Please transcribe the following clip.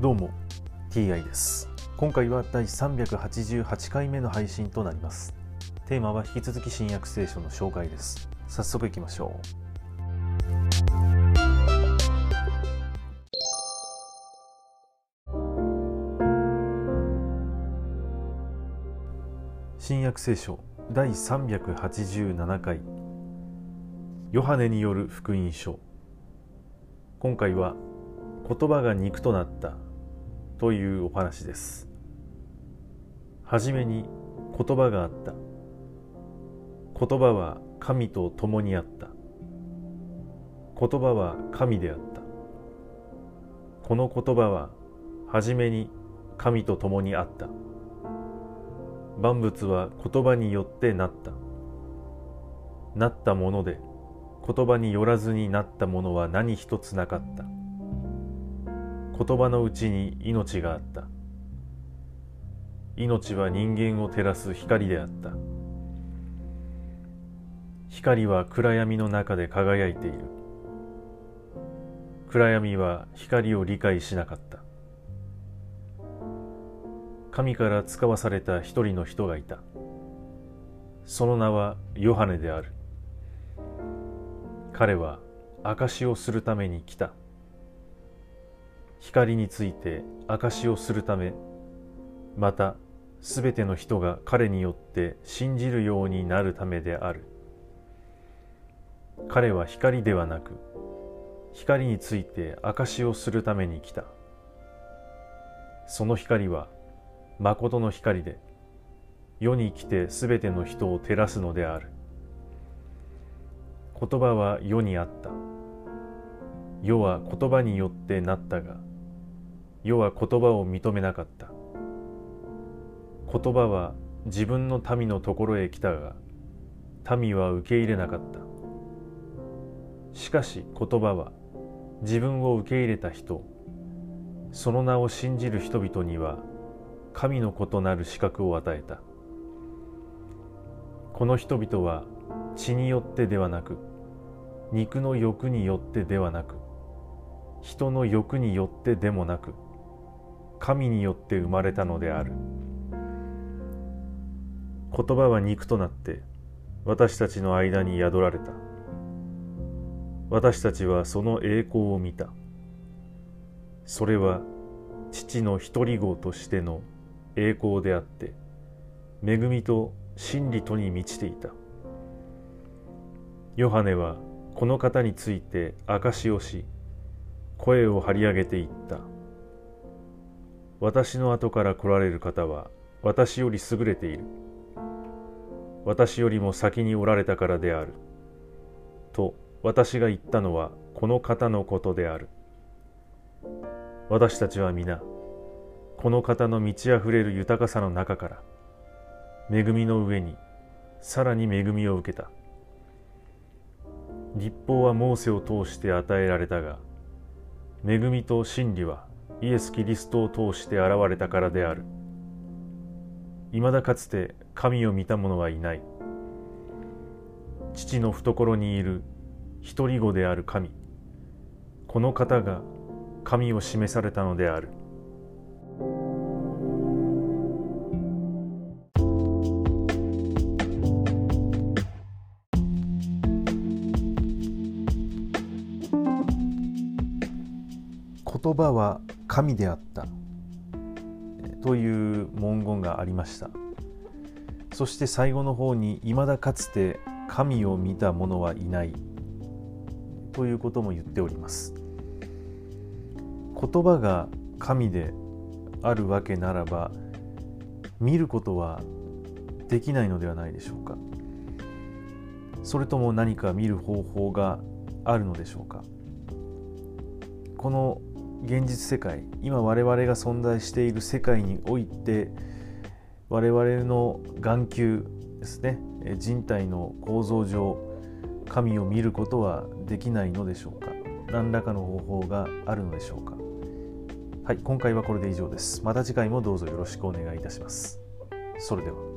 どうも TI です。今回は第388回目の配信となります。テーマは引き続き新約聖書の紹介です。早速いきましょう。新約聖書第387回。ヨハネによる福音書。今回は言葉が肉となったというお話です。はじめに言葉があった。言葉は神と共にあった。言葉は神であった。この言葉ははじめに神と共にあった。万物は言葉によってなった。なったもので言葉によらずになったものは何一つなかった。言葉のうちに命があった。命は人間を照らす光であった。光は暗闇の中で輝いている。暗闇は光を理解しなかった。神から使わされた一人の人がいた。その名はヨハネである。彼は証しをするために来た。光について証しをするためまたすべての人が彼によって信じるようになるためである。彼は光ではなく光について証しをするために来た。その光は誠の光で世に来てすべての人を照らすのである。言葉は世にあった。世は言葉によってなったが世は言葉を認めなかった。言葉は自分の民のところへ来たが民は受け入れなかった。しかし言葉は自分を受け入れた人その名を信じる人々には神の異なる資格を与えた。この人々は血によってではなく肉の欲によってではなく人の欲によってでもなく神によって生まれたのである。言葉は肉となって私たちの間に宿られた。私たちはその栄光を見た。それは父の一人子としての栄光であって恵みと真理とに満ちていた。ヨハネはこの方について証しをし声を張り上げていった。私の後から来られる方は私より優れている。私よりも先におられたからである。と私が言ったのはこの方のことである。私たちは皆、この方の満ち溢れる豊かさの中から、恵みの上にさらに恵みを受けた。立法はモーセを通して与えられたが、恵みと真理はイエス・キリストを通して現れたからである。未だかつて神を見た者はいない。父の懐にいる一人子である神。この方が神を示されたのである。言葉は神であったという文言がありました。そして最後の方に未だかつて神を見た者はいない。ということも言っております。言葉が神であるわけならば見ることはできないのではないでしょうか。それとも何か見る方法があるのでしょうか。この現実世界今我々が存在している世界において我々の眼球ですね人体の構造上神を見ることはできないのでしょうか？何らかの方法があるのでしょうか？はい今回はこれで以上です。また次回もどうぞよろしくお願いいたします。それでは。